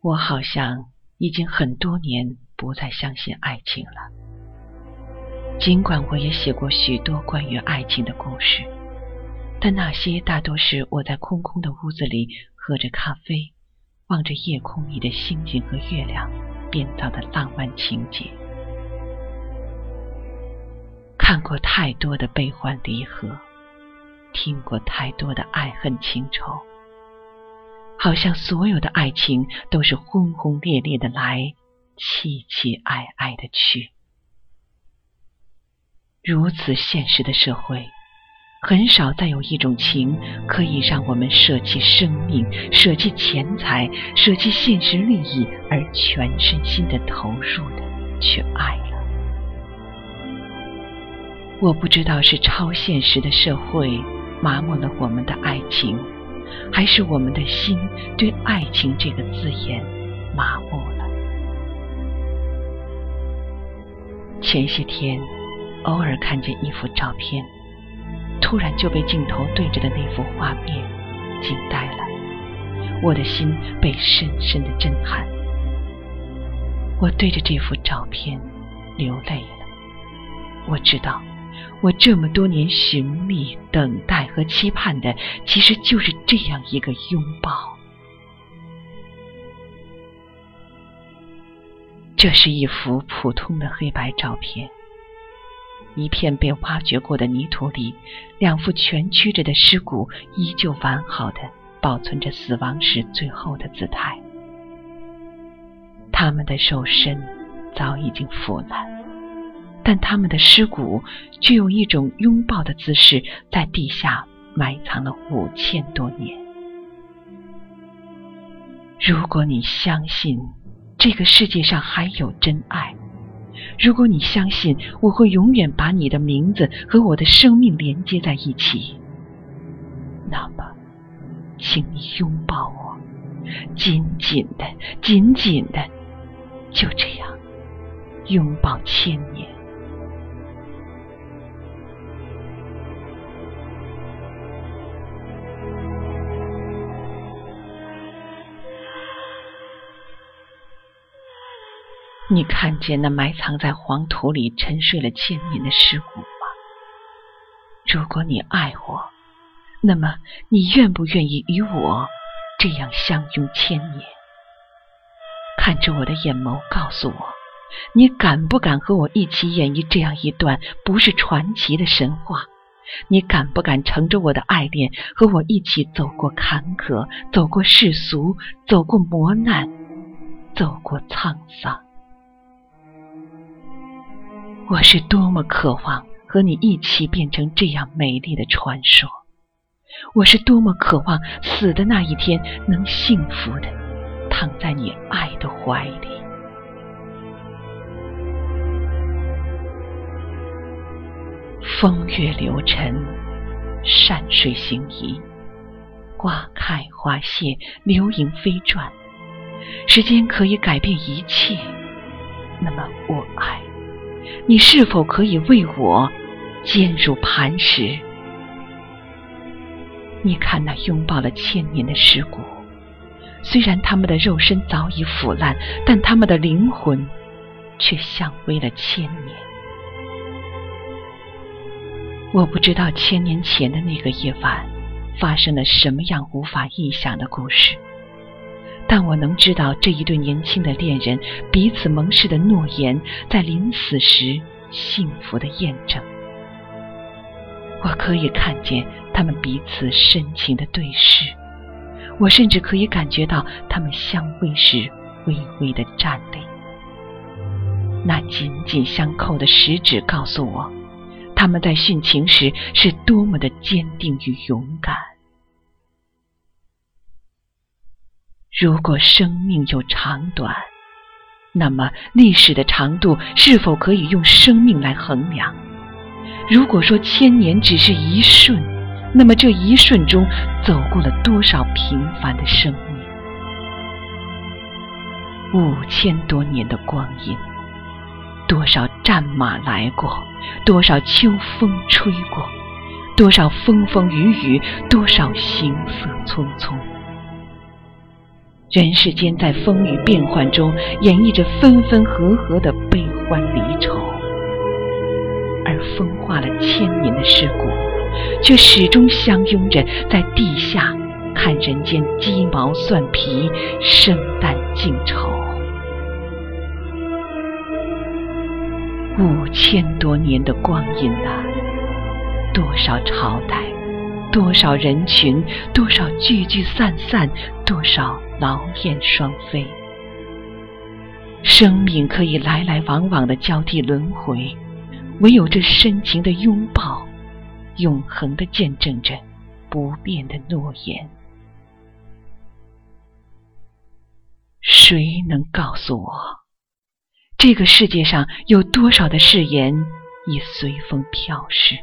我好像已经很多年不再相信爱情了。尽管我也写过许多关于爱情的故事，但那些大多是我在空空的屋子里喝着咖啡，望着夜空里的星星和月亮编造的浪漫情节。看过太多的悲欢离合，听过太多的爱恨情仇。好像所有的爱情都是轰轰烈烈的来，凄凄哀哀的去。如此现实的社会，很少再有一种情可以让我们舍弃生命、舍弃钱财、舍弃现实利益，而全身心的投入的去爱了。我不知道是超现实的社会麻木了我们的爱情。还是我们的心对“爱情”这个字眼麻木了。前些天，偶尔看见一幅照片，突然就被镜头对着的那幅画面惊呆了，我的心被深深的震撼。我对着这幅照片流泪了，我知道。我这么多年寻觅、等待和期盼的，其实就是这样一个拥抱。这是一幅普通的黑白照片，一片被挖掘过的泥土里，两副蜷曲着的尸骨依旧完好的保存着死亡时最后的姿态，他们的肉身早已经腐烂。但他们的尸骨却用一种拥抱的姿势，在地下埋藏了五千多年。如果你相信这个世界上还有真爱，如果你相信我会永远把你的名字和我的生命连接在一起，那么，请你拥抱我，紧紧的，紧紧的，就这样拥抱千年。你看见那埋藏在黄土里沉睡了千年的尸骨吗？如果你爱我，那么你愿不愿意与我这样相拥千年？看着我的眼眸，告诉我，你敢不敢和我一起演绎这样一段不是传奇的神话？你敢不敢乘着我的爱恋，和我一起走过坎坷，走过世俗，走过磨难，走过沧桑？我是多么渴望和你一起变成这样美丽的传说！我是多么渴望死的那一天能幸福的躺在你爱的怀里。风月流尘，山水行移，花开花谢，流萤飞转。时间可以改变一切，那么我爱。你是否可以为我坚如磐石？你看那拥抱了千年的尸骨，虽然他们的肉身早已腐烂，但他们的灵魂却相偎了千年。我不知道千年前的那个夜晚发生了什么样无法臆想的故事。但我能知道这一对年轻的恋人彼此盟誓的诺言，在临死时幸福的验证。我可以看见他们彼此深情的对视，我甚至可以感觉到他们相偎时微微的颤栗。那紧紧相扣的食指告诉我，他们在殉情时是多么的坚定与勇敢。如果生命有长短，那么历史的长度是否可以用生命来衡量？如果说千年只是一瞬，那么这一瞬中走过了多少平凡的生命？五千多年的光阴，多少战马来过，多少秋风吹过，多少风风雨雨，多少行色匆匆。人世间在风雨变幻中演绎着分分合合的悲欢离愁，而风化了千年的尸骨，却始终相拥着在地下看人间鸡毛蒜皮、生旦净丑。五千多年的光阴啊，多少朝代，多少人群，多少聚聚散散，多少劳燕双飞。生命可以来来往往的交替轮回，唯有这深情的拥抱，永恒的见证着不变的诺言。谁能告诉我？这个世界上有多少的誓言已随风飘逝？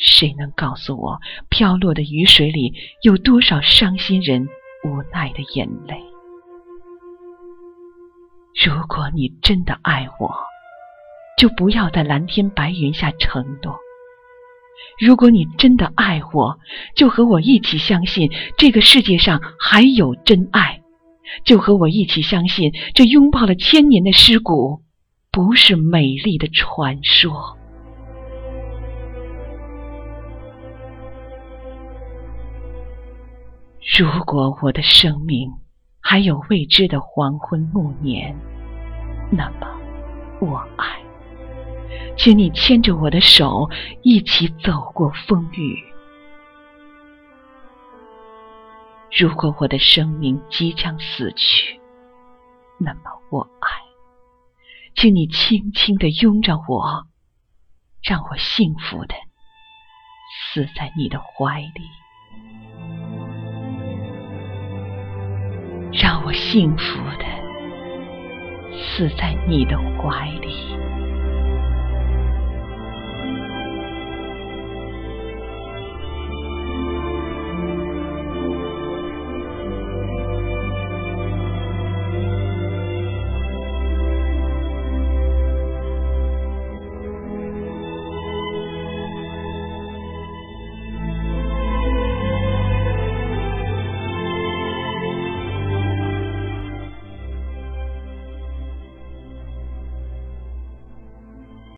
谁能告诉我，飘落的雨水里有多少伤心人无奈的眼泪？如果你真的爱我，就不要在蓝天白云下承诺；如果你真的爱我，就和我一起相信这个世界上还有真爱。就和我一起相信，这拥抱了千年的尸骨，不是美丽的传说。如果我的生命还有未知的黄昏暮年，那么我爱，请你牵着我的手，一起走过风雨。如果我的生命即将死去，那么我爱，请你轻轻的拥着我，让我幸福的死在你的怀里，让我幸福的死在你的怀里。